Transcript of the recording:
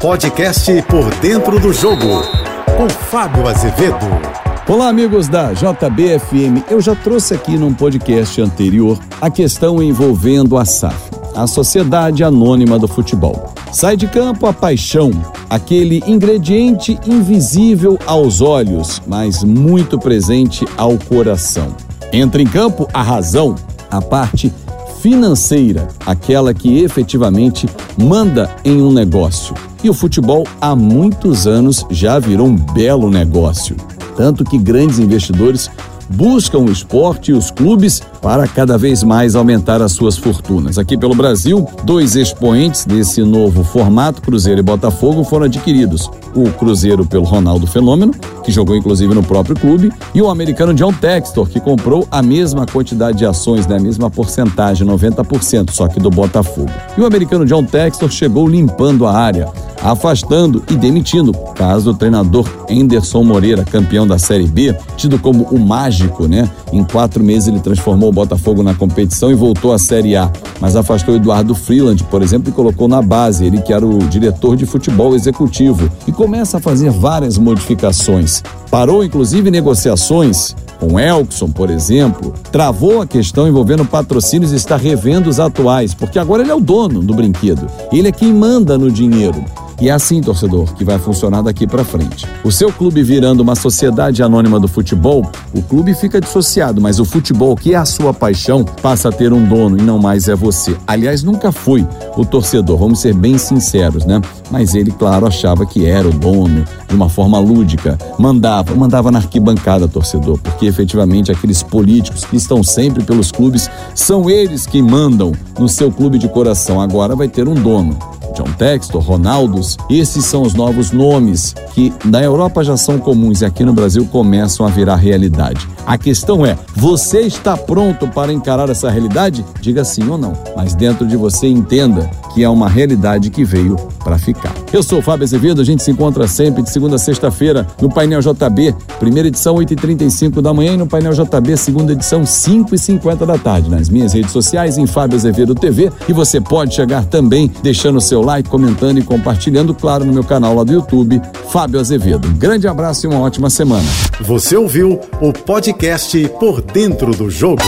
Podcast Por Dentro do Jogo, com Fábio Azevedo. Olá, amigos da JBFM. Eu já trouxe aqui num podcast anterior a questão envolvendo a SAF, a Sociedade Anônima do Futebol. Sai de campo a paixão, aquele ingrediente invisível aos olhos, mas muito presente ao coração. Entra em campo a razão, a parte financeira, aquela que efetivamente manda em um negócio. E o futebol há muitos anos já virou um belo negócio. Tanto que grandes investidores buscam o esporte e os clubes para cada vez mais aumentar as suas fortunas. Aqui pelo Brasil, dois expoentes desse novo formato, Cruzeiro e Botafogo, foram adquiridos. O Cruzeiro pelo Ronaldo Fenômeno, que jogou inclusive no próprio clube, e o americano John Textor, que comprou a mesma quantidade de ações, né, a mesma porcentagem, 90%, só que do Botafogo. E o americano John Textor chegou limpando a área afastando e demitindo, caso o treinador Anderson Moreira, campeão da Série B, tido como o mágico, né? Em quatro meses ele transformou o Botafogo na competição e voltou à Série A, mas afastou Eduardo Freeland, por exemplo, e colocou na base, ele que era o diretor de futebol executivo, e começa a fazer várias modificações. Parou, inclusive, negociações com Elkson, por exemplo, travou a questão envolvendo patrocínios e está revendo os atuais, porque agora ele é o dono do brinquedo. Ele é quem manda no dinheiro. E é assim, torcedor, que vai funcionar daqui para frente. O seu clube virando uma sociedade anônima do futebol, o clube fica dissociado, mas o futebol, que é a sua paixão, passa a ter um dono e não mais é você. Aliás, nunca foi o torcedor, vamos ser bem sinceros, né? Mas ele, claro, achava que era o dono de uma forma lúdica, mandava, mandava na arquibancada torcedor, porque efetivamente aqueles políticos que estão sempre pelos clubes são eles que mandam no seu clube de coração. Agora vai ter um dono. John Textor, Ronaldos, esses são os novos nomes que na Europa já são comuns e aqui no Brasil começam a virar realidade. A questão é: você está pronto para encarar essa realidade? Diga sim ou não, mas dentro de você entenda que é uma realidade que veio para ficar. Eu sou o Fábio Azevedo, a gente se encontra sempre de segunda a sexta-feira no Painel JB, primeira edição 8h35 da manhã e no Painel JB, segunda edição 5h50 da tarde, nas minhas redes sociais em Fábio Azevedo TV e você pode chegar também deixando o seu like, comentando e compartilhando, claro, no meu canal lá do YouTube, Fábio Azevedo. Um grande abraço e uma ótima semana. Você ouviu o podcast Por Dentro do Jogo.